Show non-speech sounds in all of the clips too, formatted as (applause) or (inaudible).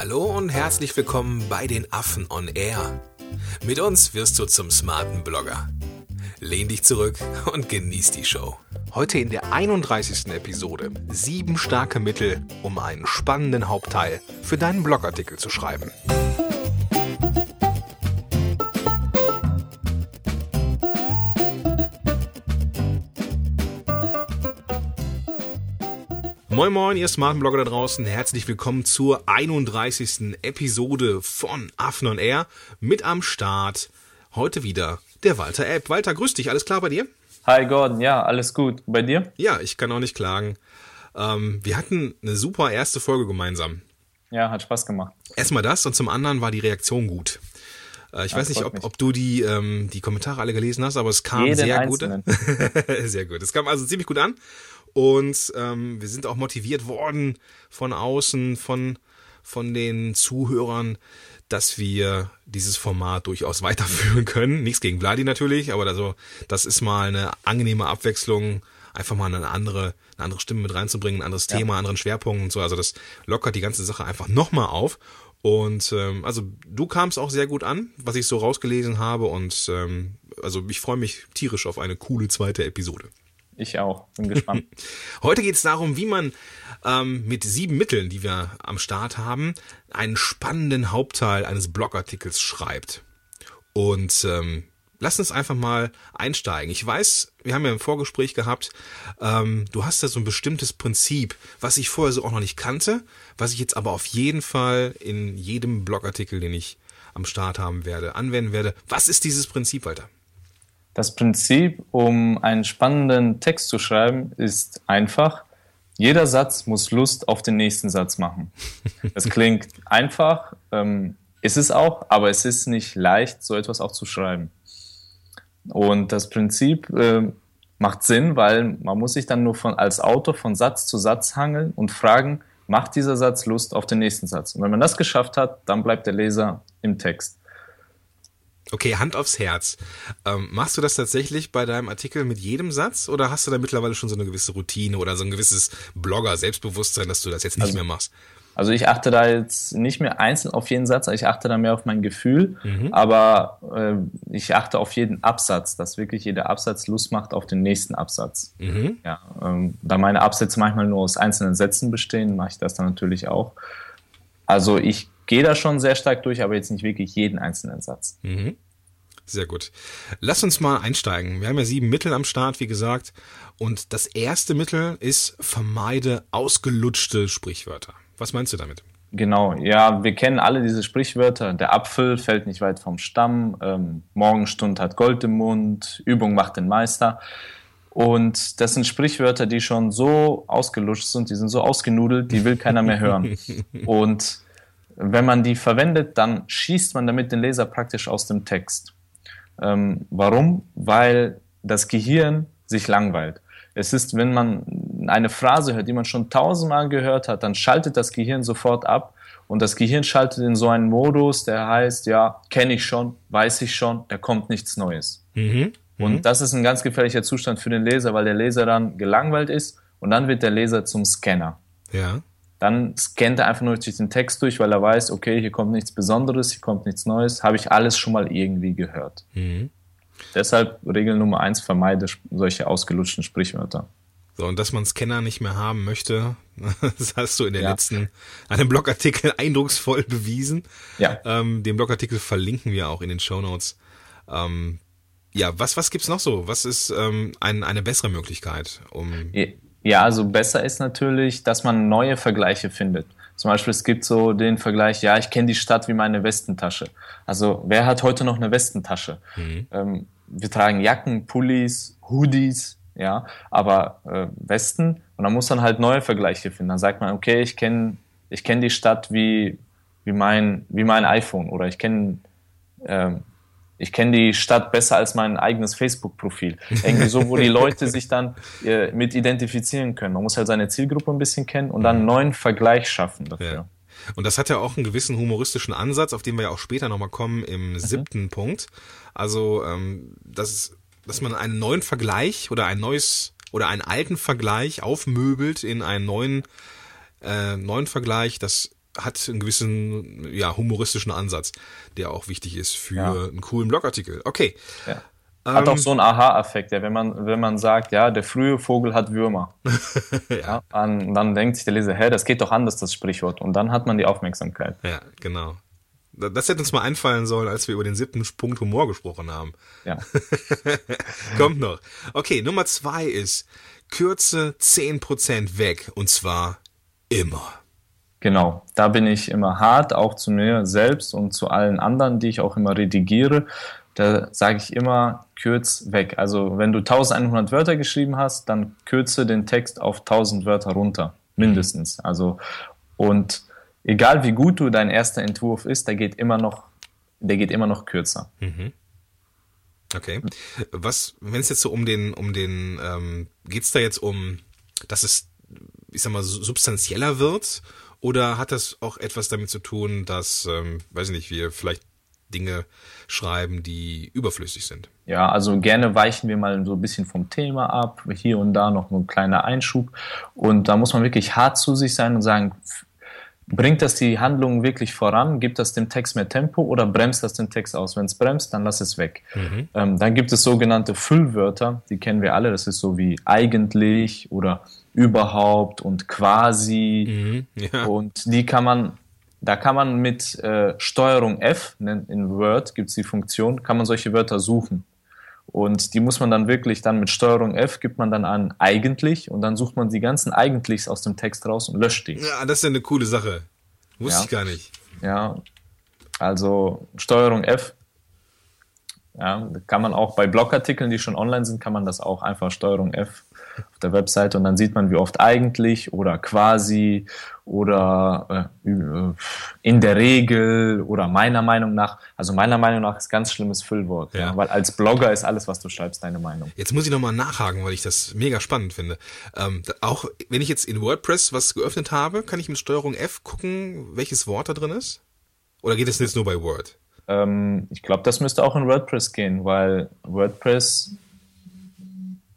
Hallo und herzlich willkommen bei den Affen on Air. Mit uns wirst du zum smarten Blogger. Lehn dich zurück und genieß die Show. Heute in der 31. Episode sieben starke Mittel, um einen spannenden Hauptteil für deinen Blogartikel zu schreiben. Moin Moin, ihr smarten Blogger da draußen. Herzlich willkommen zur 31. Episode von Affen on Air. Mit am Start heute wieder der Walter App. Walter, grüß dich. Alles klar bei dir? Hi Gordon, ja, alles gut. Bei dir? Ja, ich kann auch nicht klagen. Ähm, wir hatten eine super erste Folge gemeinsam. Ja, hat Spaß gemacht. Erstmal das und zum anderen war die Reaktion gut. Äh, ich ja, weiß nicht, ob, ob du die, ähm, die Kommentare alle gelesen hast, aber es kam Jeden sehr gut. (laughs) sehr gut. Es kam also ziemlich gut an. Und ähm, wir sind auch motiviert worden von außen, von, von den Zuhörern, dass wir dieses Format durchaus (laughs) weiterführen können. Nichts gegen Vladi natürlich, aber also, das ist mal eine angenehme Abwechslung, einfach mal eine andere, eine andere Stimme mit reinzubringen, ein anderes ja. Thema, anderen Schwerpunkt und so. Also das lockert die ganze Sache einfach nochmal auf. Und ähm, also du kamst auch sehr gut an, was ich so rausgelesen habe. Und ähm, also ich freue mich tierisch auf eine coole zweite Episode. Ich auch. Bin gespannt. (laughs) Heute geht es darum, wie man ähm, mit sieben Mitteln, die wir am Start haben, einen spannenden Hauptteil eines Blogartikels schreibt. Und ähm, lass uns einfach mal einsteigen. Ich weiß, wir haben ja ein Vorgespräch gehabt, ähm, du hast da so ein bestimmtes Prinzip, was ich vorher so auch noch nicht kannte, was ich jetzt aber auf jeden Fall in jedem Blogartikel, den ich am Start haben werde, anwenden werde. Was ist dieses Prinzip, Walter? Das Prinzip, um einen spannenden Text zu schreiben, ist einfach. Jeder Satz muss Lust auf den nächsten Satz machen. Das (laughs) klingt einfach, ähm, ist es auch, aber es ist nicht leicht, so etwas auch zu schreiben. Und das Prinzip äh, macht Sinn, weil man muss sich dann nur von, als Autor von Satz zu Satz hangeln und fragen, macht dieser Satz Lust auf den nächsten Satz? Und wenn man das geschafft hat, dann bleibt der Leser im Text. Okay, Hand aufs Herz. Ähm, machst du das tatsächlich bei deinem Artikel mit jedem Satz oder hast du da mittlerweile schon so eine gewisse Routine oder so ein gewisses Blogger-Selbstbewusstsein, dass du das jetzt nicht also, mehr machst? Also ich achte da jetzt nicht mehr einzeln auf jeden Satz, ich achte da mehr auf mein Gefühl, mhm. aber äh, ich achte auf jeden Absatz, dass wirklich jeder Absatz Lust macht auf den nächsten Absatz. Mhm. Ja, ähm, da meine Absätze manchmal nur aus einzelnen Sätzen bestehen, mache ich das dann natürlich auch. Also ich gehe da schon sehr stark durch, aber jetzt nicht wirklich jeden einzelnen Satz. Mhm. Sehr gut. Lass uns mal einsteigen. Wir haben ja sieben Mittel am Start, wie gesagt. Und das erste Mittel ist vermeide ausgelutschte Sprichwörter. Was meinst du damit? Genau, ja, wir kennen alle diese Sprichwörter. Der Apfel fällt nicht weit vom Stamm, ähm, Morgenstund hat Gold im Mund, Übung macht den Meister. Und das sind Sprichwörter, die schon so ausgelutscht sind, die sind so ausgenudelt, die will keiner mehr hören. (laughs) Und wenn man die verwendet, dann schießt man damit den Leser praktisch aus dem Text. Ähm, warum? Weil das Gehirn sich langweilt. Es ist, wenn man eine Phrase hört, die man schon tausendmal gehört hat, dann schaltet das Gehirn sofort ab und das Gehirn schaltet in so einen Modus, der heißt, ja, kenne ich schon, weiß ich schon, da kommt nichts Neues. Mhm. Mhm. Und das ist ein ganz gefährlicher Zustand für den Leser, weil der Leser dann gelangweilt ist und dann wird der Leser zum Scanner. Ja. Dann scannt er einfach nur durch den Text durch, weil er weiß, okay, hier kommt nichts Besonderes, hier kommt nichts Neues, habe ich alles schon mal irgendwie gehört. Mhm. Deshalb Regel Nummer eins, vermeide solche ausgelutschten Sprichwörter. So, und dass man Scanner nicht mehr haben möchte, (laughs) das hast du in der ja. letzten, einem Blogartikel eindrucksvoll bewiesen. Ja. Ähm, den Blogartikel verlinken wir auch in den Show Notes. Ähm, ja, was, was gibt's noch so? Was ist ähm, ein, eine bessere Möglichkeit, um. Ja, also besser ist natürlich, dass man neue Vergleiche findet. Zum Beispiel, es gibt so den Vergleich, ja, ich kenne die Stadt wie meine Westentasche. Also, wer hat heute noch eine Westentasche? Mhm. Ähm, wir tragen Jacken, Pullis, Hoodies, ja, aber äh, Westen. Und dann muss man halt neue Vergleiche finden. Dann sagt man, okay, ich kenne ich kenn die Stadt wie, wie, mein, wie mein iPhone oder ich kenne ähm, ich kenne die Stadt besser als mein eigenes Facebook-Profil. Irgendwie so, wo die (laughs) Leute sich dann äh, mit identifizieren können. Man muss halt seine Zielgruppe ein bisschen kennen und dann einen neuen Vergleich schaffen dafür. Ja. Und das hat ja auch einen gewissen humoristischen Ansatz, auf den wir ja auch später nochmal kommen im mhm. siebten Punkt. Also, ähm, dass, dass man einen neuen Vergleich oder ein neues oder einen alten Vergleich aufmöbelt in einen neuen, äh, neuen Vergleich, das hat einen gewissen ja, humoristischen Ansatz, der auch wichtig ist für Ja. einen coolen Blogartikel. Okay. Ja. Hat Ähm, auch so einen Aha-Effekt, ja, wenn man, wenn man sagt, ja, der frühe Vogel hat Würmer. (laughs) ja. Dann, dann denkt sich der Leser, hä, das geht doch anders, das Sprichwort. Und dann hat man die Aufmerksamkeit. Ja, genau. Das hätte uns mal einfallen sollen, als wir über den siebten Punkt Humor gesprochen haben. Ja. (laughs) Kommt noch. Okay, Nummer zwei ist Kürze 10% weg. Und zwar immer. Genau, da bin ich immer hart, auch zu mir selbst und zu allen anderen, die ich auch immer redigiere. Da sage ich immer, kürz weg. Also wenn du 1100 Wörter geschrieben hast, dann kürze den Text auf 1000 Wörter runter, mindestens. Also und egal wie gut du dein erster Entwurf ist, der geht immer noch, der geht immer noch kürzer. Okay. Was, wenn es jetzt so um den, um den, ähm, geht's da jetzt um, dass es, ich sag mal, substanzieller wird? Oder hat das auch etwas damit zu tun, dass, ähm, weiß ich nicht, wir vielleicht Dinge schreiben, die überflüssig sind? Ja, also gerne weichen wir mal so ein bisschen vom Thema ab, hier und da noch ein kleiner Einschub. Und da muss man wirklich hart zu sich sein und sagen, bringt das die Handlung wirklich voran? Gibt das dem Text mehr Tempo oder bremst das den Text aus? Wenn es bremst, dann lass es weg. Ähm, dann gibt es sogenannte Füllwörter, die kennen wir alle. Das ist so wie eigentlich oder überhaupt und quasi. Ja. Und die kann man, da kann man mit äh, Steuerung F, nennt- in Word gibt es die Funktion, kann man solche Wörter suchen. Und die muss man dann wirklich dann mit Steuerung F gibt man dann an eigentlich und dann sucht man die ganzen Eigentlichs aus dem Text raus und löscht die. Ja, das ist ja eine coole Sache. Wusste Ja. ich gar nicht. Ja, also Steuerung F. Ja, kann man auch bei Blogartikeln, die schon online sind, kann man das auch einfach Steuerung F auf der Webseite und dann sieht man, wie oft eigentlich oder quasi oder äh, äh, in der Regel oder meiner Meinung nach. Also meiner Meinung nach ist ganz schlimmes Füllwort, ja. Ja. weil als Blogger ist alles, was du schreibst, deine Meinung. Jetzt muss ich nochmal nachhaken, weil ich das mega spannend finde. Ähm, auch wenn ich jetzt in WordPress was geöffnet habe, kann ich mit Steuerung F gucken, welches Wort da drin ist? Oder geht es jetzt nur bei Word? Ähm, ich glaube, das müsste auch in WordPress gehen, weil WordPress,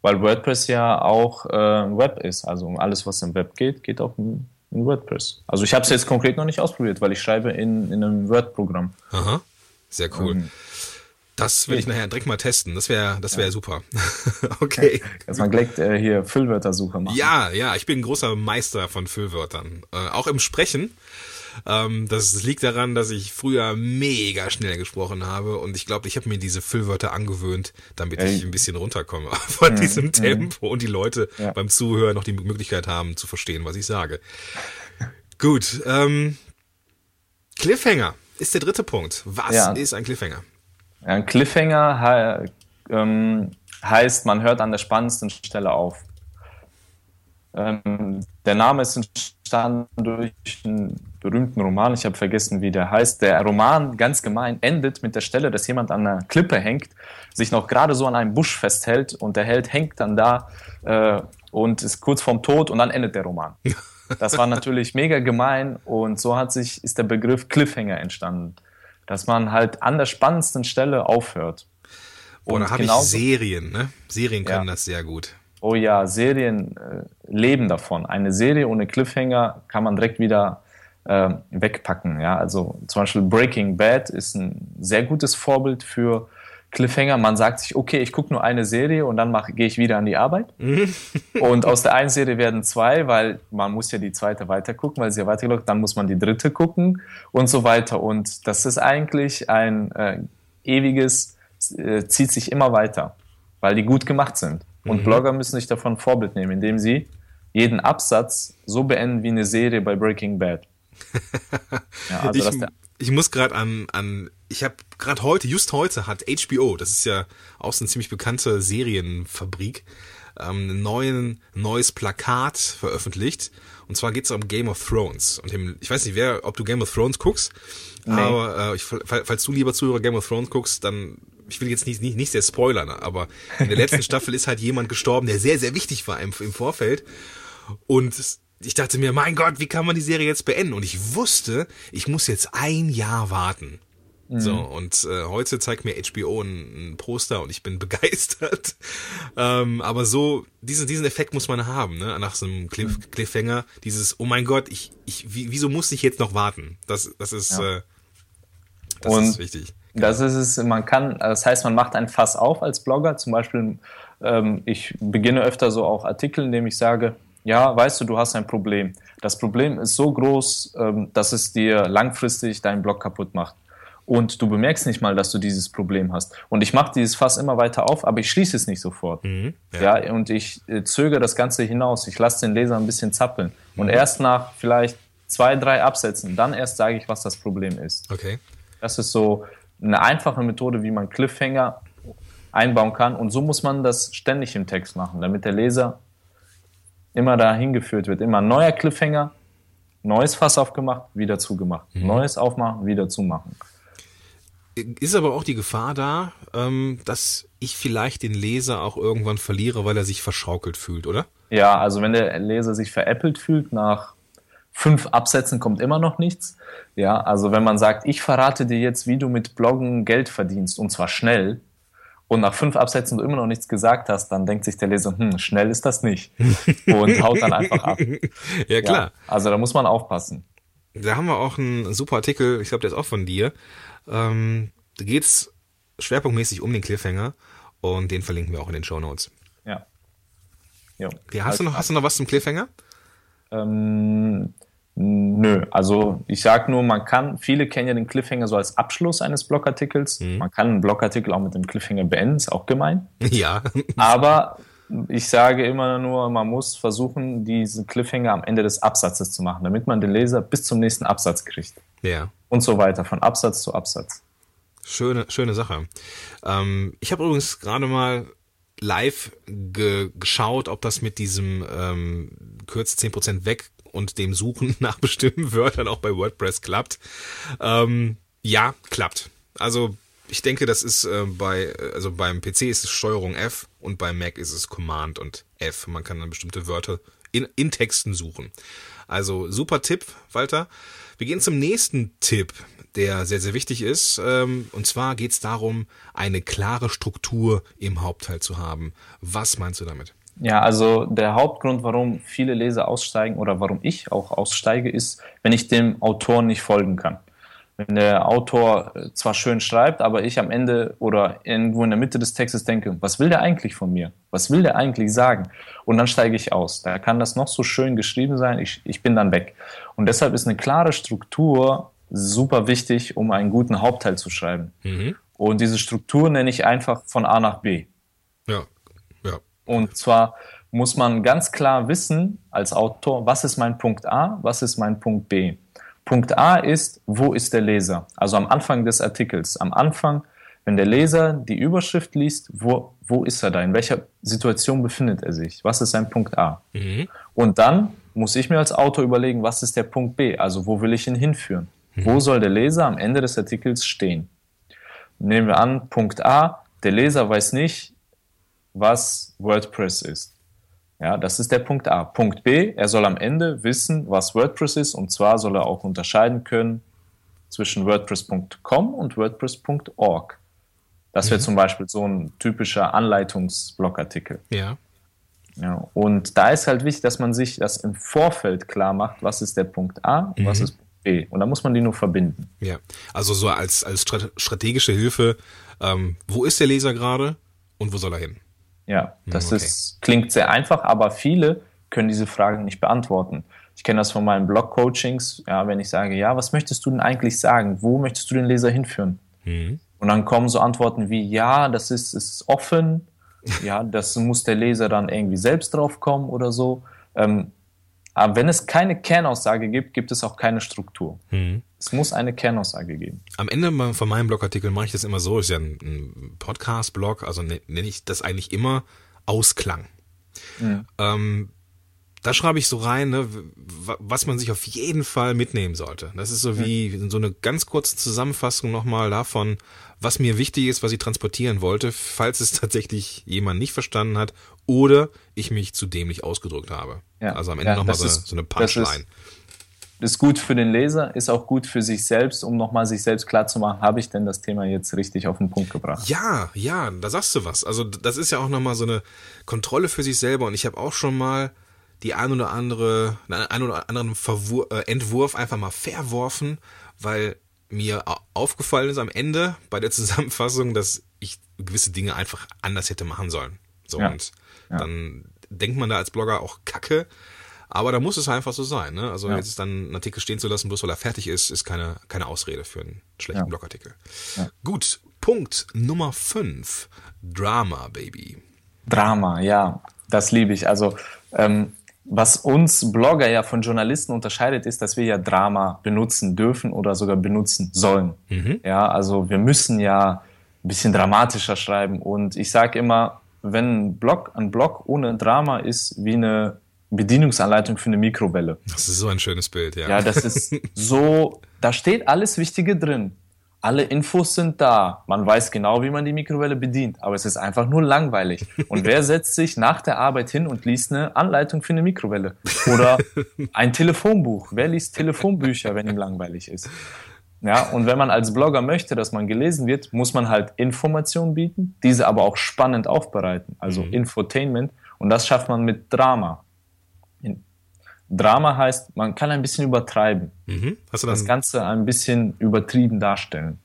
weil WordPress ja auch äh, Web ist. Also alles, was im Web geht, geht auch in, in WordPress. Also ich habe es jetzt konkret noch nicht ausprobiert, weil ich schreibe in, in einem Word-Programm. Aha, sehr cool. Ähm, das will ich nachher direkt mal testen. Das wäre, das wäre super. (laughs) okay. Dass man gleich äh, hier Füllwörtersuche macht. Ja, ja, ich bin ein großer Meister von Füllwörtern. Äh, auch im Sprechen. Ähm, das liegt daran, dass ich früher mega schnell gesprochen habe und ich glaube, ich habe mir diese Füllwörter angewöhnt, damit Ey. ich ein bisschen runterkomme (laughs) von diesem Tempo und die Leute Ja. beim Zuhören noch die Möglichkeit haben zu verstehen, was ich sage. Gut, ähm, Cliffhanger ist der dritte Punkt. Was Ja. ist ein Cliffhanger? Ein Cliffhanger he ähm, heißt, man hört an der spannendsten Stelle auf. Ähm, der Name ist entstanden durch einen berühmten Roman, ich habe vergessen, wie der heißt. Der Roman, ganz gemein, endet mit der Stelle, dass jemand an einer Klippe hängt, sich noch gerade so an einem Busch festhält und der Held hängt dann da äh, und ist kurz vorm Tod und dann endet der Roman. (laughs) Das war natürlich mega gemein und so hat sich, ist der Begriff Cliffhanger entstanden. Dass man halt an der spannendsten Stelle aufhört. Boah, da habe ich Serien, ne? Serien können Ja. das sehr gut. Oh ja, Serien äh, leben davon. Eine Serie ohne Cliffhanger kann man direkt wieder äh, wegpacken. Ja, also zum Beispiel Breaking Bad ist ein sehr gutes Vorbild für Cliffhanger. Man sagt sich, okay, ich gucke nur eine Serie und dann gehe ich wieder an die Arbeit. und aus der einen Serie werden zwei, weil man muss ja die zweite weitergucken, weil sie ja weiterläuft. Dann muss man die dritte gucken und so weiter. Und das ist eigentlich ein äh, ewiges, äh, zieht sich immer weiter, weil die gut gemacht sind. Und Blogger müssen sich davon Vorbild nehmen, indem sie jeden Absatz so beenden wie eine Serie bei Breaking Bad. (laughs) Ja, also ich, der, ich muss gerade an, an, ich habe gerade heute, just heute hat HBO, das ist ja auch so eine ziemlich bekannte Serienfabrik, ähm, ein neuen, neues Plakat veröffentlicht. Und zwar geht es um Game of Thrones. Und dem, ich weiß nicht, wer, ob du Game of Thrones guckst, Nee. aber äh, ich, fall- falls du lieber Zuhörer Game of Thrones guckst, dann ich will jetzt nicht, nicht, nicht sehr spoilern, aber in der letzten (laughs) Staffel ist halt jemand gestorben, der sehr, sehr wichtig war im, im Vorfeld. Und ich dachte mir, mein Gott, wie kann man die Serie jetzt beenden? Und ich wusste, ich muss jetzt ein Jahr warten. So, und äh, heute zeigt mir HBO ein, ein Poster und ich bin (laughs) begeistert. ähm, aber so, diesen, diesen Effekt muss man haben, ne? Nach so einem Cliff, mhm. Cliffhanger, dieses, oh mein Gott, ich, ich, wieso muss ich jetzt noch warten? Das, das ist, ja. äh, das und ist wichtig. Das ist es, man kann, das heißt, man macht ein Fass auf als Blogger. Zum Beispiel, ähm, ich beginne öfter so auch Artikel, indem ich sage, ja, weißt du, du hast ein Problem. Das Problem ist so groß, ähm, dass es dir langfristig deinen Blog kaputt macht und du bemerkst nicht mal, dass du dieses Problem hast. Und ich mache dieses Fass immer weiter auf, aber ich schließe es nicht sofort. Mhm, ja. ja. und ich äh, zögere das Ganze hinaus. Ich lasse den Leser ein bisschen zappeln. Mhm. Und erst nach vielleicht zwei, drei Absätzen, dann erst sage ich, was das Problem ist. Okay. Das ist so eine einfache Methode, wie man Cliffhanger einbauen kann. Und so muss man das ständig im Text machen, damit der Leser immer dahin geführt wird. Immer neuer Cliffhanger, neues Fass aufgemacht, wieder zugemacht. Mhm. Neues aufmachen, wieder zumachen ist aber auch die Gefahr da, ähm, dass ich vielleicht den Leser auch irgendwann verliere, weil er sich verschaukelt fühlt, oder? Ja, also wenn der Leser sich veräppelt fühlt, nach fünf Absätzen kommt immer noch nichts. Ja, also wenn man sagt, ich verrate dir jetzt, wie du mit Bloggen Geld verdienst, und zwar schnell, und nach fünf Absätzen du immer noch nichts gesagt hast, dann denkt sich der Leser, hm, schnell ist das nicht. Und haut dann einfach ab. (laughs) ja, klar. Ja, also da muss man aufpassen. Da haben wir auch einen super Artikel, ich glaube, der ist auch von dir. Ähm, da geht's schwerpunktmäßig um den Cliffhanger und den verlinken wir auch in den Show Notes. Ja. Jo. Hast, du noch, hast du noch was zum Cliffhanger? Ähm, nö, also ich sag nur, man kann, viele kennen ja den Cliffhanger so als Abschluss eines Blogartikels. Mhm. Man kann einen Blogartikel auch mit dem Cliffhanger beenden, ist auch gemein. (laughs) Ja. Aber ich sage immer nur, man muss versuchen, diesen Cliffhanger am Ende des Absatzes zu machen, damit man den Leser bis zum nächsten Absatz kriegt. Ja. Und so weiter, von Absatz zu Absatz. Schöne, schöne Sache. Ähm, ich habe übrigens gerade mal live ge geschaut, ob das mit diesem ähm, Kürze 10% weg und dem Suchen (laughs) nach bestimmten Wörtern auch bei WordPress klappt. Ähm, ja, klappt. Also ich denke, das ist äh, bei, also beim PC ist es Steuerung F und beim Mac ist es Command und F. Man kann dann bestimmte Wörter in, in Texten suchen. Also super Tipp, Walter. Wir gehen zum nächsten Tipp, der sehr, sehr wichtig ist. Ähm, und zwar geht es darum, eine klare Struktur im Hauptteil zu haben. Was meinst du damit? Ja, also der Hauptgrund, warum viele Leser aussteigen oder warum ich auch aussteige, ist, wenn ich dem Autor nicht folgen kann wenn der Autor äh, zwar schön schreibt, aber ich am Ende oder irgendwo in der Mitte des Textes denke, was will der eigentlich von mir? Was will der eigentlich sagen? Und dann steige ich aus. Da kann das noch so schön geschrieben sein, ich, ich bin dann weg. Und deshalb ist eine klare Struktur super wichtig, um einen guten Hauptteil zu schreiben. Mhm. Und diese Struktur nenne ich einfach von A nach B. Ja, ja. Und zwar muss man ganz klar wissen als Autor, was ist mein Punkt A, was ist mein Punkt B. Punkt A ist, wo ist der Leser? Also am Anfang des Artikels. Am Anfang, wenn der Leser die Überschrift liest, wo, wo ist er da? In welcher Situation befindet er sich? Was ist sein Punkt A? Mhm. Und dann muss ich mir als Autor überlegen, was ist der Punkt B? Also wo will ich ihn hinführen? Mhm. Wo soll der Leser am Ende des Artikels stehen? Nehmen wir an, Punkt A, der Leser weiß nicht, was WordPress ist. Ja, das ist der Punkt A. Punkt B, er soll am Ende wissen, was WordPress ist und zwar soll er auch unterscheiden können zwischen WordPress.com und WordPress.org. Das wäre mhm. zum Beispiel so ein typischer Anleitungsblogartikel. Ja. Ja, und da ist halt wichtig, dass man sich das im Vorfeld klar macht, was ist der Punkt A und mhm. was ist Punkt B. Und da muss man die nur verbinden. Ja, also so als, als strategische Hilfe, ähm, wo ist der Leser gerade und wo soll er hin? Ja, hm, das okay. ist, klingt sehr einfach, aber viele können diese Fragen nicht beantworten. Ich kenne das von meinen Blog-Coachings, ja, wenn ich sage, ja, was möchtest du denn eigentlich sagen? Wo möchtest du den Leser hinführen? Mhm. Und dann kommen so Antworten wie, ja, das ist, ist offen, (laughs) ja, das muss der Leser dann irgendwie selbst drauf kommen oder so. Ähm, aber wenn es keine Kernaussage gibt, gibt es auch keine Struktur. Mhm. Es muss eine Kernaussage geben. Am Ende von meinem Blogartikel mache ich das immer so, ist ja ein Podcast-Blog, also ne, nenne ich das eigentlich immer Ausklang. Mhm. Ähm, da schreibe ich so rein, ne, was man sich auf jeden Fall mitnehmen sollte. Das ist so wie so eine ganz kurze Zusammenfassung nochmal davon, was mir wichtig ist, was ich transportieren wollte, falls es (laughs) tatsächlich jemand nicht verstanden hat oder ich mich zu dämlich ausgedrückt habe. Ja. Also am Ende ja, nochmal so, so, eine Punchline. ist gut für den Leser, ist auch gut für sich selbst, um nochmal sich selbst klarzumachen, habe ich denn das Thema jetzt richtig auf den Punkt gebracht? Ja, ja, da sagst du was. Also das ist ja auch nochmal so eine Kontrolle für sich selber und ich habe auch schon mal die ein oder andere, einen oder anderen Verwur äh, Entwurf einfach mal verworfen, weil mir aufgefallen ist am Ende bei der (laughs) Zusammenfassung, dass ich gewisse Dinge einfach anders hätte machen sollen. So ja. und ja. dann denkt man da als Blogger auch Kacke, aber da muss es einfach so sein. Ne? Also ja. jetzt dann einen Artikel stehen zu lassen, bloß weil er fertig ist, ist keine, keine Ausrede für einen schlechten ja. Blogartikel. Ja. Gut, Punkt Nummer 5. Drama, Baby. Drama, ja, das liebe ich. Also ähm, was uns Blogger ja von Journalisten unterscheidet, ist, dass wir ja Drama benutzen dürfen oder sogar benutzen sollen. Mhm. Ja, also wir müssen ja ein bisschen dramatischer schreiben. Und ich sage immer, wenn ein Blog, ein Blog ohne Drama ist wie eine Bedienungsanleitung für eine Mikrowelle. Das ist so ein schönes Bild, ja. Ja, das ist so, da steht alles Wichtige drin. Alle Infos sind da. Man weiß genau, wie man die Mikrowelle bedient, aber es ist einfach nur langweilig. Und wer (laughs) setzt sich nach der Arbeit hin und liest eine Anleitung für eine Mikrowelle? Oder ein Telefonbuch. Wer liest Telefonbücher, wenn ihm langweilig ist? Ja, und wenn man als Blogger möchte, dass man gelesen wird, muss man halt Informationen bieten, diese aber auch spannend aufbereiten, also mhm. Infotainment. Und das schafft man mit Drama. Drama heißt, man kann ein bisschen übertreiben. Mhm. Hast du dann, das Ganze ein bisschen übertrieben darstellen.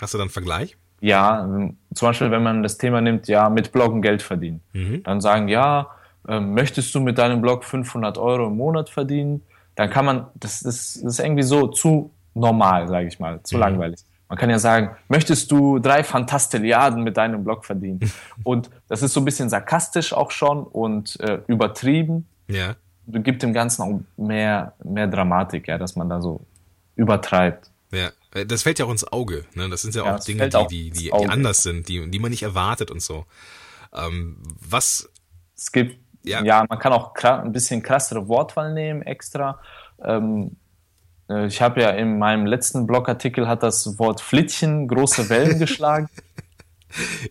Hast du dann einen Vergleich? Ja, zum Beispiel, wenn man das Thema nimmt, ja, mit Bloggen Geld verdienen. Mhm. Dann sagen, ja, äh, möchtest du mit deinem Blog 500 Euro im Monat verdienen? Dann kann man, das, das, das ist irgendwie so zu normal, sage ich mal, zu mhm. langweilig. Man kann ja sagen, möchtest du drei Fantastilliarden mit deinem Blog verdienen? (laughs) und das ist so ein bisschen sarkastisch auch schon und äh, übertrieben. Ja gibt dem Ganzen auch mehr, mehr Dramatik, ja, dass man da so übertreibt. Ja, äh, das fällt ja auch ins Auge. Ne? Das sind ja, ja auch Dinge, die, die, die, die, anders sind, die, die man nicht erwartet und so. Ähm, was. Es gibt, ja. ja, man kann auch ein bisschen krassere Wortwahl nehmen extra. Ähm, äh, ich habe ja in meinem letzten Blogartikel hat das Wort Flittchen große Wellen (laughs) geschlagen.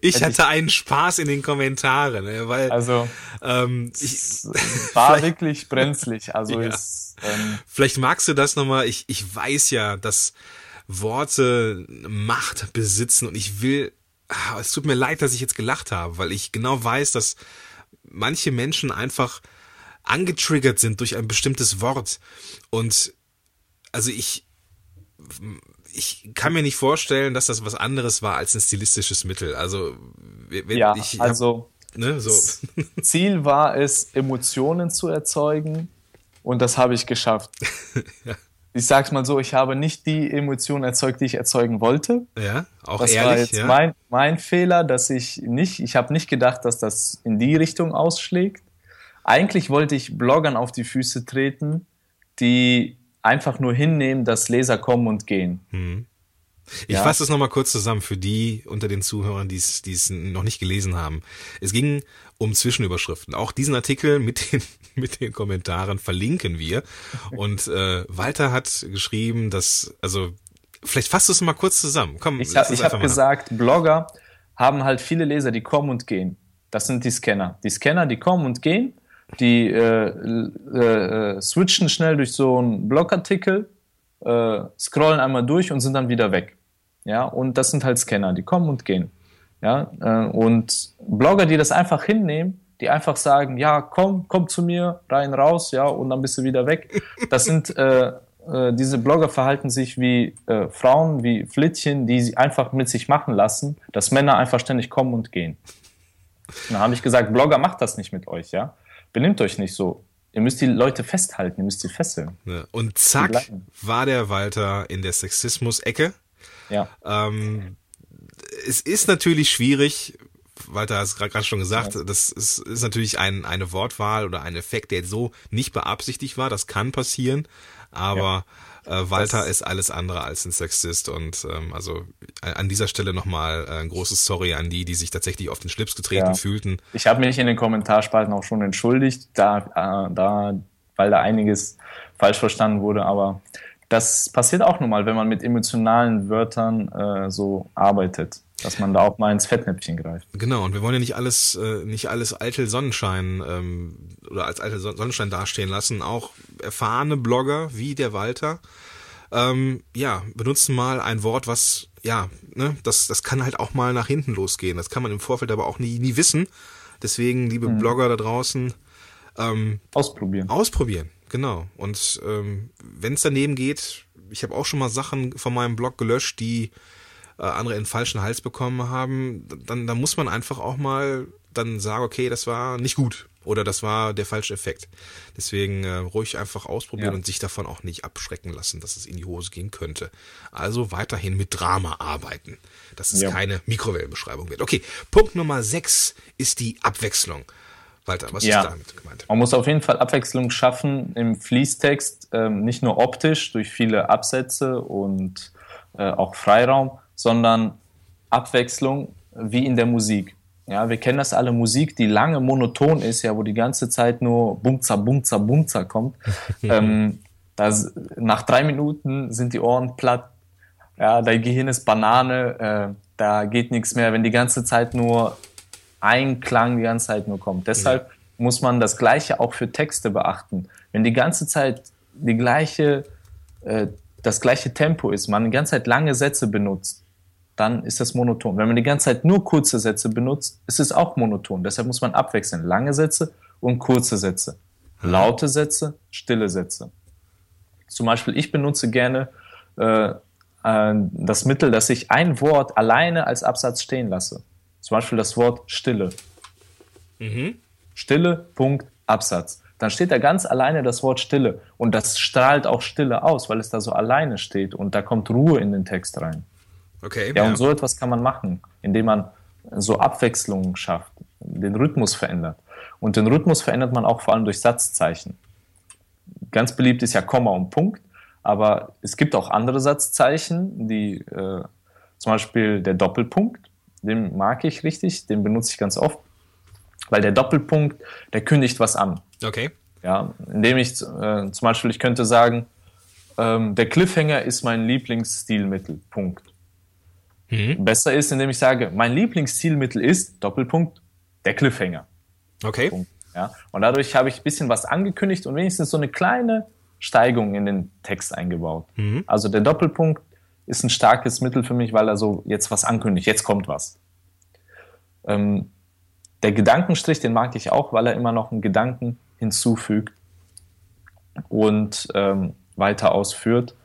Ich hatte einen Spaß in den Kommentaren, ne, weil also ähm, ich, war wirklich brenzlig. Also (laughs) ja. ist, ähm, vielleicht magst du das nochmal. Ich ich weiß ja, dass Worte Macht besitzen und ich will. Ah, es tut mir leid, dass ich jetzt gelacht habe, weil ich genau weiß, dass manche Menschen einfach angetriggert sind durch ein bestimmtes Wort und also ich ich kann mir nicht vorstellen, dass das was anderes war als ein stilistisches Mittel. Also, wenn ja, ich hab, also ne, so. Ziel war es, Emotionen zu erzeugen und das habe ich geschafft. (laughs) ja. Ich sag's mal so, ich habe nicht die Emotionen erzeugt, die ich erzeugen wollte. Ja, auch das ehrlich. war jetzt ja. mein, mein Fehler, dass ich nicht, ich habe nicht gedacht, dass das in die Richtung ausschlägt. Eigentlich wollte ich Bloggern auf die Füße treten, die einfach nur hinnehmen, dass Leser kommen und gehen. Hm. Ich ja. fasse das nochmal kurz zusammen für die unter den Zuhörern, die es noch nicht gelesen haben. Es ging um Zwischenüberschriften. Auch diesen Artikel (laughs) mit den, mit den Kommentaren verlinken wir. Und äh, Walter hat geschrieben, dass, also vielleicht fasst du es mal kurz zusammen. Komm, ich, ha, ich habe gesagt, Blogger haben halt viele Leser, die kommen und gehen. Das sind die Scanner. Die Scanner, die kommen und gehen die äh, äh, switchen schnell durch so einen Blogartikel, äh, scrollen einmal durch und sind dann wieder weg. Ja, und das sind halt Scanner, die kommen und gehen. Ja, äh, und Blogger, die das einfach hinnehmen, die einfach sagen, ja, komm, komm zu mir, rein, raus, ja, und dann bist du wieder weg. Das sind, äh, äh, diese Blogger verhalten sich wie äh, Frauen, wie Flittchen, die sie einfach mit sich machen lassen, dass Männer einfach ständig kommen und gehen. Und dann habe ich gesagt, Blogger macht das nicht mit euch, ja benimmt euch nicht so. Ihr müsst die Leute festhalten, ihr müsst sie fesseln. Ja, und zack, war der Walter in der Sexismus-Ecke. Ja. Ähm, es ist natürlich schwierig, Walter hat es gerade schon gesagt, ja. das ist, ist natürlich ein, eine Wortwahl oder ein Effekt, der so nicht beabsichtigt war. Das kann passieren, aber äh, Walter das ist alles andere als ein Sexist und ähm, also an dieser Stelle nochmal äh, ein großes Sorry an die, die sich tatsächlich auf den Schlips getreten ja. fühlten. Ich habe mich in den Kommentarspalten auch schon entschuldigt, da, äh, da, weil da einiges falsch verstanden wurde, aber das passiert auch nochmal, wenn man mit emotionalen Wörtern äh, so arbeitet. Dass man da auch mal ins Fettnäpfchen greift. Genau, und wir wollen ja nicht alles, äh, nicht alles eitel Sonnenschein ähm, oder als eitel Sonnenschein dastehen lassen. Auch erfahrene Blogger wie der Walter, ähm, ja, benutzen mal ein Wort, was, ja, ne, das, das kann halt auch mal nach hinten losgehen. Das kann man im Vorfeld aber auch nie, nie wissen. Deswegen, liebe mhm. Blogger da draußen, ähm, ausprobieren. Ausprobieren, genau. Und ähm, wenn es daneben geht, ich habe auch schon mal Sachen von meinem Blog gelöscht, die äh, andere in den falschen Hals bekommen haben, dann, dann muss man einfach auch mal dann sagen, okay, das war nicht gut oder das war der falsche Effekt. Deswegen äh, ruhig einfach ausprobieren ja. und sich davon auch nicht abschrecken lassen, dass es in die Hose gehen könnte. Also weiterhin mit Drama arbeiten, dass es ja. keine Mikrowellenbeschreibung wird. Okay, Punkt Nummer 6 ist die Abwechslung. Walter, was ja. ist damit gemeint? Man muss auf jeden Fall Abwechslung schaffen im Fließtext, ähm, nicht nur optisch durch viele Absätze und äh, auch Freiraum, sondern Abwechslung wie in der Musik. Ja, wir kennen das alle, Musik, die lange monoton ist, ja, wo die ganze Zeit nur Bumza, Bumza, Bumza kommt. (laughs) ähm, das, nach drei Minuten sind die Ohren platt, ja, dein Gehirn ist Banane, äh, da geht nichts mehr, wenn die ganze Zeit nur ein Klang die ganze Zeit nur kommt. Deshalb ja. muss man das Gleiche auch für Texte beachten. Wenn die ganze Zeit die gleiche, äh, das gleiche Tempo ist, man die ganze Zeit lange Sätze benutzt, dann ist das monoton. Wenn man die ganze Zeit nur kurze Sätze benutzt, ist es auch monoton. Deshalb muss man abwechseln. Lange Sätze und kurze Sätze. Laute Sätze, stille Sätze. Zum Beispiel, ich benutze gerne äh, das Mittel, dass ich ein Wort alleine als Absatz stehen lasse. Zum Beispiel das Wort Stille. Mhm. Stille, Punkt, Absatz. Dann steht da ganz alleine das Wort Stille. Und das strahlt auch Stille aus, weil es da so alleine steht. Und da kommt Ruhe in den Text rein. Okay. Ja, ja, und so etwas kann man machen, indem man so Abwechslungen schafft, den Rhythmus verändert. Und den Rhythmus verändert man auch vor allem durch Satzzeichen. Ganz beliebt ist ja Komma und Punkt, aber es gibt auch andere Satzzeichen, die äh, zum Beispiel der Doppelpunkt, den mag ich richtig, den benutze ich ganz oft, weil der Doppelpunkt, der kündigt was an. Okay. Ja, indem ich äh, zum Beispiel, ich könnte sagen, ähm, der Cliffhanger ist mein Lieblingsstilmittel. Punkt. Mhm. Besser ist, indem ich sage, mein Lieblingsstilmittel ist, Doppelpunkt, der Cliffhanger. Okay. Punkt. Ja? Und dadurch habe ich ein bisschen was angekündigt und wenigstens so eine kleine Steigung in den Text eingebaut. Mhm. Also der Doppelpunkt ist ein starkes Mittel für mich, weil er so jetzt was ankündigt, jetzt kommt was. Ähm, der Gedankenstrich, den mag ich auch, weil er immer noch einen Gedanken hinzufügt und ähm, weiter ausführt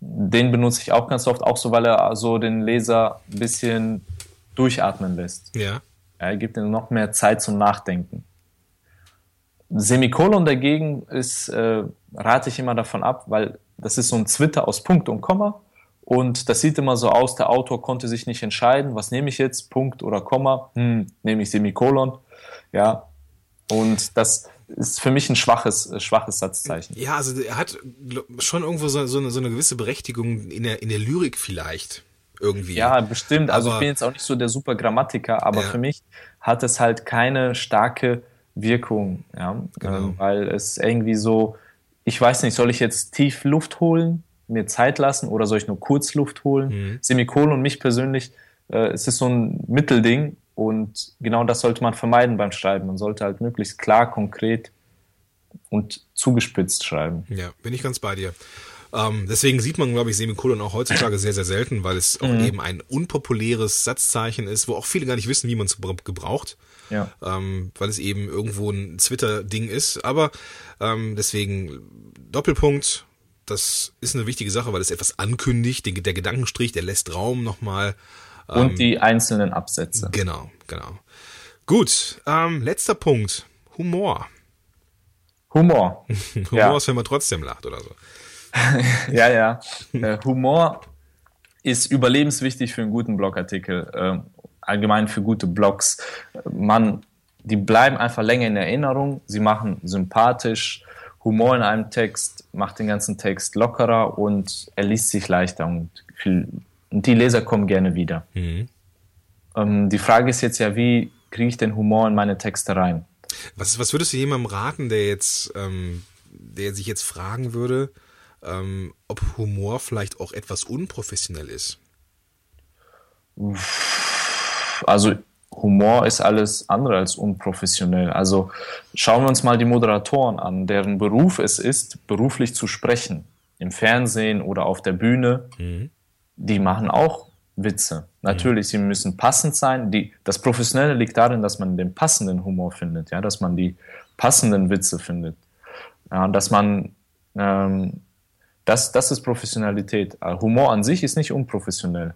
den benutze ich auch ganz oft, auch so, weil er so den Leser ein bisschen durchatmen lässt. Ja. Er gibt ihm noch mehr Zeit zum Nachdenken. Semikolon dagegen ist, äh, rate ich immer davon ab, weil das ist so ein Zwitter aus Punkt und Komma. Und das sieht immer so aus, der Autor konnte sich nicht entscheiden, was nehme ich jetzt, Punkt oder Komma, hm, nehme ich Semikolon. Ja. Und das, ist für mich ein schwaches, äh, schwaches Satzzeichen. Ja, also er hat schon irgendwo so, so, eine, so eine gewisse Berechtigung in der, in der Lyrik vielleicht. Irgendwie. Ja, bestimmt. Also aber, ich bin jetzt auch nicht so der super Grammatiker, aber ja. für mich hat es halt keine starke Wirkung, ja, genau. ähm, weil es irgendwie so, ich weiß nicht, soll ich jetzt tief Luft holen, mir Zeit lassen oder soll ich nur kurz Luft holen? Mhm. Semikolon, mich persönlich, äh, es ist so ein Mittelding und genau das sollte man vermeiden beim Schreiben. Man sollte halt möglichst klar, konkret und zugespitzt schreiben. Ja, bin ich ganz bei dir. Ähm, deswegen sieht man, glaube ich, Semikolon auch heutzutage sehr, sehr selten, weil es auch mhm. eben ein unpopuläres Satzzeichen ist, wo auch viele gar nicht wissen, wie man es gebraucht. Ja. Ähm, weil es eben irgendwo ein Twitter-Ding ist. Aber ähm, deswegen Doppelpunkt, das ist eine wichtige Sache, weil es etwas ankündigt. Der Gedankenstrich, der lässt Raum nochmal und ähm, die einzelnen Absätze. Genau, genau. Gut, ähm, letzter Punkt. Humor. Humor. (laughs) Humor ja. ist, wenn man trotzdem lacht oder so. (laughs) ja, ja. Äh, Humor ist überlebenswichtig für einen guten Blogartikel, äh, allgemein für gute Blogs. Man, die bleiben einfach länger in Erinnerung, sie machen sympathisch. Humor in einem Text macht den ganzen Text lockerer und er liest sich leichter und viel und die Leser kommen gerne wieder. Mhm. Ähm, die Frage ist jetzt ja, wie kriege ich den Humor in meine Texte rein? Was, was würdest du jemandem raten, der jetzt, ähm, der sich jetzt fragen würde, ähm, ob Humor vielleicht auch etwas unprofessionell ist? Also Humor ist alles andere als unprofessionell. Also schauen wir uns mal die Moderatoren an, deren Beruf es ist, beruflich zu sprechen. Im Fernsehen oder auf der Bühne. Mhm. Die machen auch Witze. Natürlich, mhm. sie müssen passend sein. Die, das Professionelle liegt darin, dass man den passenden Humor findet, ja, dass man die passenden Witze findet. Ja, dass man ähm, das, das ist Professionalität. Humor an sich ist nicht unprofessionell.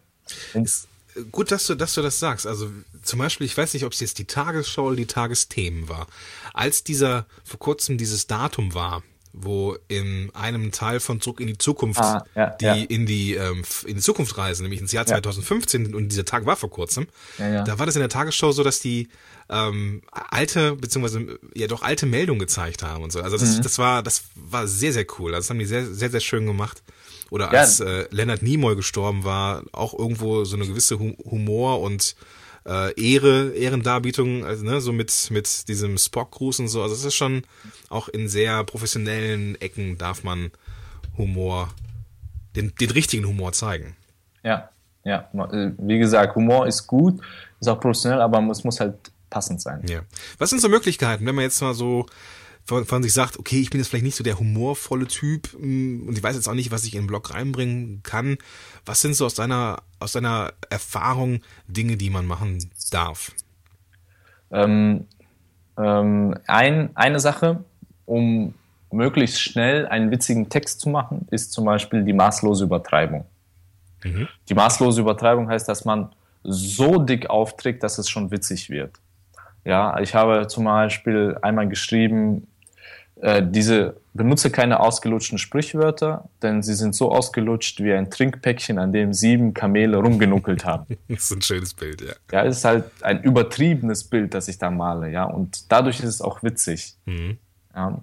Ist gut, dass du, dass du das sagst. Also zum Beispiel, ich weiß nicht, ob es jetzt die Tagesschau oder die Tagesthemen war. Als dieser vor kurzem dieses Datum war, wo in einem Teil von Zurück in die Zukunft, ah, ja, die ja. in die ähm, in die Zukunft reisen, nämlich ins Jahr 2015 und dieser Tag war vor kurzem, ja, da war das in der Tagesschau so, dass die ähm, alte beziehungsweise ja doch alte Meldungen gezeigt haben und so. Also das, mhm. das war das war sehr sehr cool. Also das haben die sehr sehr sehr schön gemacht. Oder als äh, Leonard Nimoy gestorben war, auch irgendwo so eine gewisse Humor und äh, Ehre, Ehrendarbietung, also ne, so mit, mit diesem Spock-Gruß und so. Also es ist schon auch in sehr professionellen Ecken darf man Humor, den, den richtigen Humor zeigen. Ja, ja. Wie gesagt, Humor ist gut, ist auch professionell, aber es muss halt passend sein. Ja. Was sind so Möglichkeiten, wenn man jetzt mal so von, von sich sagt, okay, ich bin jetzt vielleicht nicht so der humorvolle Typ mm, und ich weiß jetzt auch nicht, was ich in den Blog reinbringen kann. Was sind so aus deiner, aus deiner Erfahrung Dinge, die man machen darf? Ähm, ähm, ein, eine Sache, um möglichst schnell einen witzigen Text zu machen, ist zum Beispiel die maßlose Übertreibung. Mhm. Die maßlose Übertreibung heißt, dass man so dick aufträgt, dass es schon witzig wird. Ja, ich habe zum Beispiel einmal geschrieben, äh, diese benutze keine ausgelutschten Sprichwörter, denn sie sind so ausgelutscht wie ein Trinkpäckchen, an dem sieben Kamele rumgenuckelt haben. (laughs) das ist ein schönes Bild, ja. Ja, es ist halt ein übertriebenes Bild, das ich da male, ja, und dadurch ist es auch witzig. Mhm. Ja.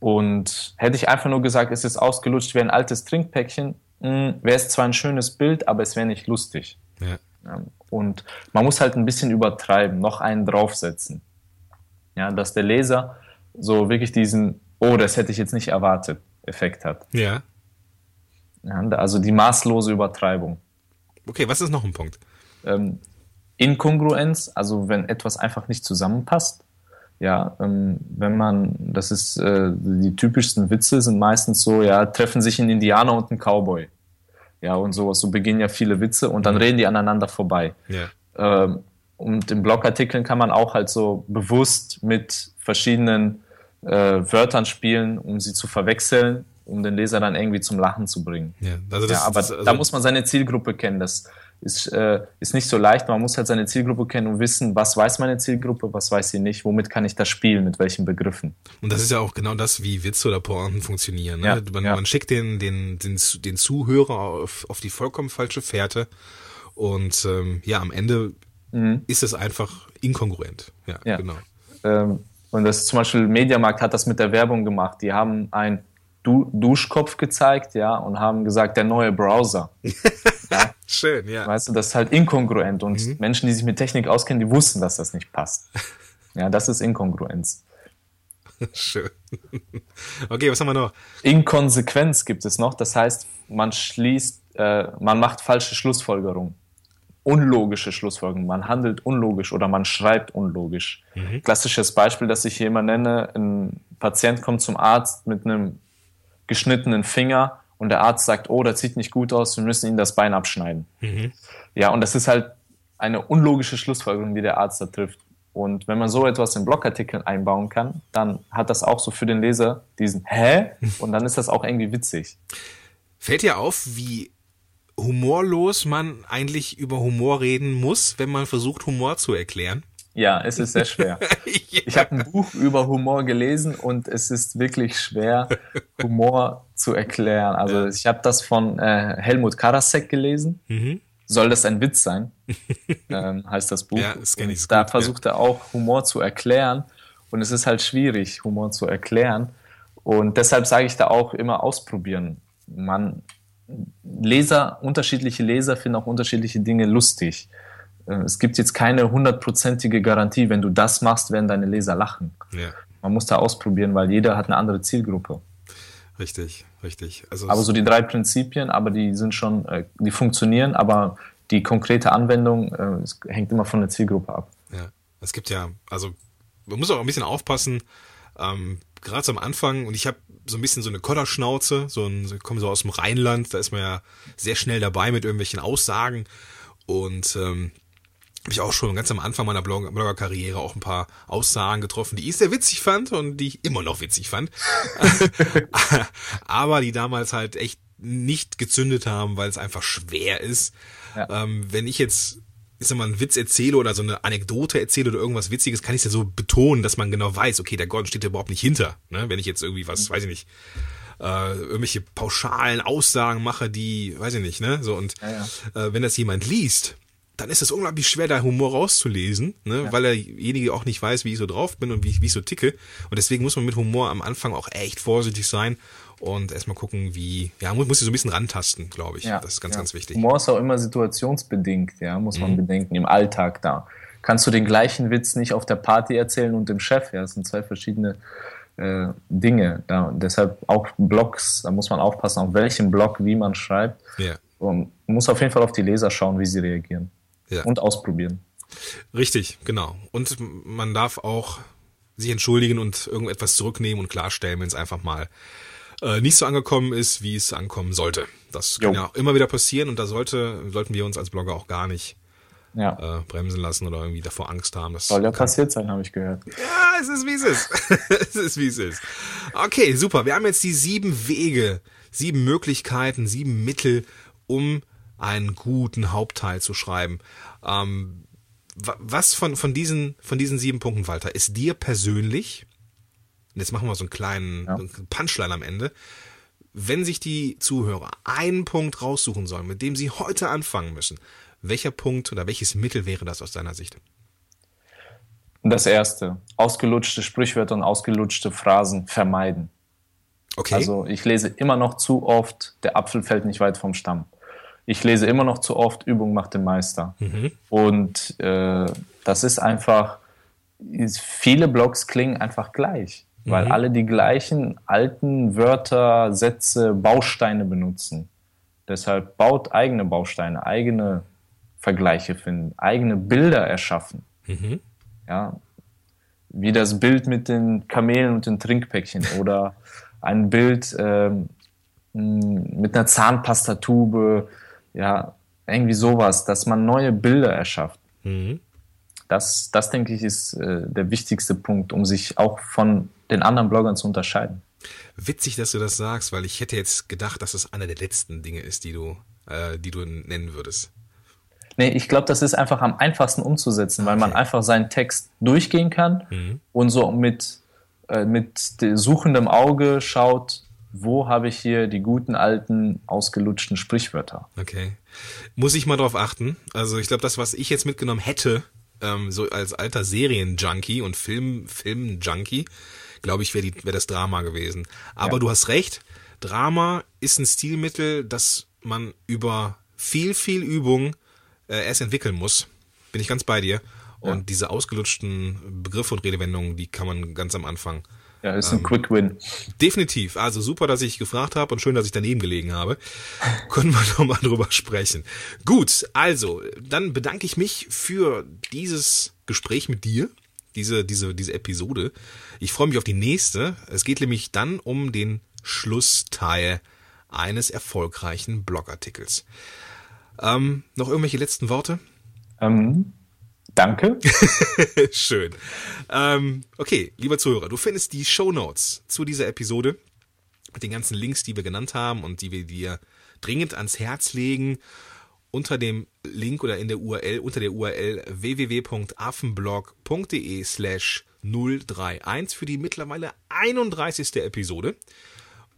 Und hätte ich einfach nur gesagt, es ist ausgelutscht wie ein altes Trinkpäckchen, hm, wäre es zwar ein schönes Bild, aber es wäre nicht lustig. Ja. ja. Und man muss halt ein bisschen übertreiben, noch einen draufsetzen. Ja, dass der Leser so wirklich diesen, oh, das hätte ich jetzt nicht erwartet, Effekt hat. Ja. also die maßlose Übertreibung. Okay, was ist noch ein Punkt? Ähm, Inkongruenz, also wenn etwas einfach nicht zusammenpasst. Ja, ähm, wenn man, das ist, äh, die typischsten Witze sind meistens so, ja, treffen sich ein Indianer und ein Cowboy. Ja, und sowas. So beginnen ja viele Witze und dann mhm. reden die aneinander vorbei. Ja. Ähm, und in Blogartikeln kann man auch halt so bewusst mit verschiedenen äh, Wörtern spielen, um sie zu verwechseln, um den Leser dann irgendwie zum Lachen zu bringen. Ja, also das, ja, aber das, also da muss man seine Zielgruppe kennen. Das ist, äh, ist nicht so leicht. Man muss halt seine Zielgruppe kennen und wissen, was weiß meine Zielgruppe, was weiß sie nicht, womit kann ich das spielen, mit welchen Begriffen. Und das ist ja auch genau das, wie Witze oder Pointen funktionieren. Ne? Ja, man, man, schickt den, den, den, den Zuhörer auf, auf die vollkommen falsche Fährte und ähm, ja, am Ende mhm. ist es einfach inkongruent. Ja, ja. genau. Ähm, und das zum Beispiel Mediamarkt hat das mit der Werbung gemacht. Die haben einen du Duschkopf gezeigt, ja, und haben gesagt, der neue Browser. (laughs) ja. Schön, ja. Weißt du, das ist halt inkongruent. Und mhm. Menschen, die sich mit Technik auskennen, die wussten, dass das nicht passt. (laughs) Ja, das ist Inkongruenz. (laughs) Schön. Okay, was haben wir noch? Inkonsequenz gibt es noch. Das heißt, man schließt, äh, man macht falsche Schlussfolgerungen unlogische Schlussfolgerungen. Man handelt unlogisch oder man schreibt unlogisch. Mhm. Klassisches Beispiel, das ich hier immer nenne, ein Patient kommt zum Arzt mit einem geschnittenen Finger und der Arzt sagt, oh, das sieht nicht gut aus, wir müssen ihm das Bein abschneiden. Mhm. Ja, und das ist halt eine unlogische Schlussfolgerung, die der Arzt da trifft. Und wenn man so etwas in Blogartikeln einbauen kann, dann hat das auch so für den Leser diesen Hä? (laughs) Und dann ist das auch irgendwie witzig. Fällt dir auf, wie humorlos man eigentlich über Humor reden muss, wenn man versucht, Humor zu erklären? Ja, es ist sehr schwer. (laughs) ja. Ich habe ein Buch über Humor gelesen und es ist wirklich schwer, Humor zu erklären. Also ich habe das von äh, Helmut Karasek gelesen. Mhm. Soll das ein Witz sein? (laughs) ähm, heißt das Buch. Ja, das kenne ich Da gut, versucht ja. er auch Humor zu erklären und es ist halt schwierig, Humor zu erklären. Und deshalb sage ich da auch immer ausprobieren. Man Leser, unterschiedliche Leser finden auch unterschiedliche Dinge lustig. Äh, es gibt jetzt keine hundertprozentige Garantie, wenn du das machst, werden deine Leser lachen. Ja. Man muss da ausprobieren, weil jeder hat eine andere Zielgruppe. Richtig, richtig. Also aber so die drei Prinzipien, aber die sind schon, äh, die funktionieren, aber die konkrete Anwendung äh, es hängt immer von der Zielgruppe ab. Ja, es gibt ja, also man muss auch ein bisschen aufpassen, ähm, gerade am Anfang, und ich habe so ein bisschen so eine Kodderschnauze, so ein, ich komme so aus dem Rheinland, da ist man ja sehr schnell dabei mit irgendwelchen Aussagen und ähm, habe ich auch schon ganz am Anfang meiner Blogger-Karriere auch ein paar Aussagen getroffen, die ich sehr witzig fand und die ich immer noch witzig fand. (laughs) (laughs) Aber die damals halt echt nicht gezündet haben, weil es einfach schwer ist. Ja. Ähm, wenn ich jetzt ich sag mal, einen Witz erzähle oder so eine Anekdote erzähle oder irgendwas Witziges, kann ich es ja so betonen, dass man genau weiß, okay, der Gordon steht da überhaupt nicht hinter. Ne? Wenn ich jetzt irgendwie was, weiß ich nicht, äh, irgendwelche pauschalen Aussagen mache, die, weiß ich nicht, ne? So und ja, ja. Äh, wenn das jemand liest, dann ist es unglaublich schwer, da Humor rauszulesen, ne? Ja. weil derjenige auch nicht weiß, wie ich so drauf bin und wie ich, wie ich so ticke. Und deswegen muss man mit Humor am Anfang auch echt vorsichtig sein und erstmal gucken, wie, ja, muss, muss ich so ein bisschen rantasten, glaube ich. Ja, das ist ganz, ja. ganz wichtig. Humor ist auch immer situationsbedingt, ja, muss man mhm. bedenken, im Alltag da. Kannst du den gleichen Witz nicht auf der Party erzählen und dem Chef, ja, das sind zwei verschiedene äh, Dinge. Da, und deshalb auch Blogs, da muss man aufpassen, auf welchem Blog, wie man schreibt. Ja. Und muss auf jeden Fall auf die Leser schauen, wie sie reagieren. Ja. Und ausprobieren. Richtig, genau. Und man darf auch sich entschuldigen und irgendetwas zurücknehmen und klarstellen, wenn es einfach mal äh, nicht so angekommen ist, wie es ankommen sollte. Das kann jo. ja auch immer wieder passieren und da sollte, sollten wir uns als Blogger auch gar nicht ja. äh, bremsen lassen oder irgendwie davor Angst haben. Das Soll ja passiert sein, habe ich gehört. Ja, es ist wie es ist. (laughs) es ist wie es ist. Okay, super. Wir haben jetzt die sieben Wege, sieben Möglichkeiten, sieben Mittel, um einen guten Hauptteil zu schreiben. Ähm, was von, von, diesen, von diesen sieben Punkten, Walter, ist dir persönlich und jetzt machen wir so einen kleinen ja. Punchline am Ende. Wenn sich die Zuhörer einen Punkt raussuchen sollen, mit dem sie heute anfangen müssen, welcher Punkt oder welches Mittel wäre das aus deiner Sicht? Das erste, ausgelutschte Sprichwörter und ausgelutschte Phrasen vermeiden. Okay. Also ich lese immer noch zu oft, der Apfel fällt nicht weit vom Stamm. Ich lese immer noch zu oft, Übung macht den Meister. Mhm. Und äh, das ist einfach, viele Blogs klingen einfach gleich weil mhm. alle die gleichen alten Wörter, Sätze, Bausteine benutzen. Deshalb baut eigene Bausteine, eigene Vergleiche finden, eigene Bilder erschaffen. Mhm. Ja, wie das Bild mit den Kamelen und den Trinkpäckchen oder (laughs) ein Bild ähm, mit einer Zahnpastatube, ja, irgendwie sowas, dass man neue Bilder erschafft. Mhm. Das, das denke ich, ist äh, der wichtigste Punkt, um sich auch von den anderen Bloggern zu unterscheiden. Witzig, dass du das sagst, weil ich hätte jetzt gedacht, dass das einer der letzten Dinge ist, die du, äh, die du nennen würdest. Nee, ich glaube, das ist einfach am einfachsten umzusetzen, weil man einfach seinen Text durchgehen kann mhm. und so mit, äh, mit suchendem Auge schaut, wo habe ich hier die guten alten ausgelutschten Sprichwörter. Okay. Muss ich mal drauf achten. Also ich glaube, das, was ich jetzt mitgenommen hätte, ähm, so als alter Serienjunkie und Film, Film-Junkie, glaube ich, wäre wär das Drama gewesen. Aber ja. du hast recht, Drama ist ein Stilmittel, das man über viel, viel Übung äh, erst entwickeln muss. Bin ich ganz bei dir. Und ja. diese ausgelutschten Begriffe und Redewendungen, die kann man ganz am Anfang. Ja, ist ein ähm, Quick Win. Definitiv. Also super, dass ich gefragt habe und schön, dass ich daneben gelegen habe. (laughs) Können wir nochmal drüber sprechen. Gut, also, dann bedanke ich mich für dieses Gespräch mit dir diese, diese, diese Episode. Ich freue mich auf die nächste. Es geht nämlich dann um den Schlussteil eines erfolgreichen Blogartikels. Ähm, noch irgendwelche letzten Worte? Ähm, danke. (laughs) Schön. Ähm, okay, lieber Zuhörer, du findest die Show Notes zu dieser Episode mit den ganzen Links, die wir genannt haben und die wir dir dringend ans Herz legen unter dem Link oder in der URL, unter der URL www.affenblog.de slash 031 für die mittlerweile 31. Episode.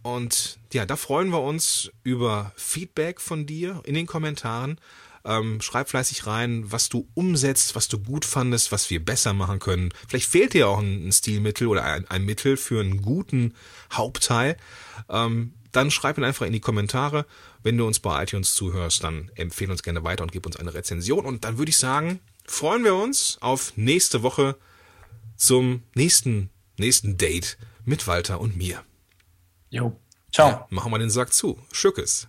Und ja, da freuen wir uns über Feedback von dir in den Kommentaren. Ähm, schreib fleißig rein, was du umsetzt, was du gut fandest, was wir besser machen können. Vielleicht fehlt dir auch ein, ein Stilmittel oder ein, ein, Mittel für einen guten Hauptteil. Ähm, dann schreib ihn einfach in die Kommentare. Wenn du uns bei iTunes zuhörst, dann empfehle uns gerne weiter und gib uns eine Rezension. Und dann würde ich sagen, freuen wir uns auf nächste Woche zum nächsten, nächsten Date mit Walter und mir. Jo. Ciao. Ja, machen wir den Sack zu. Schückes.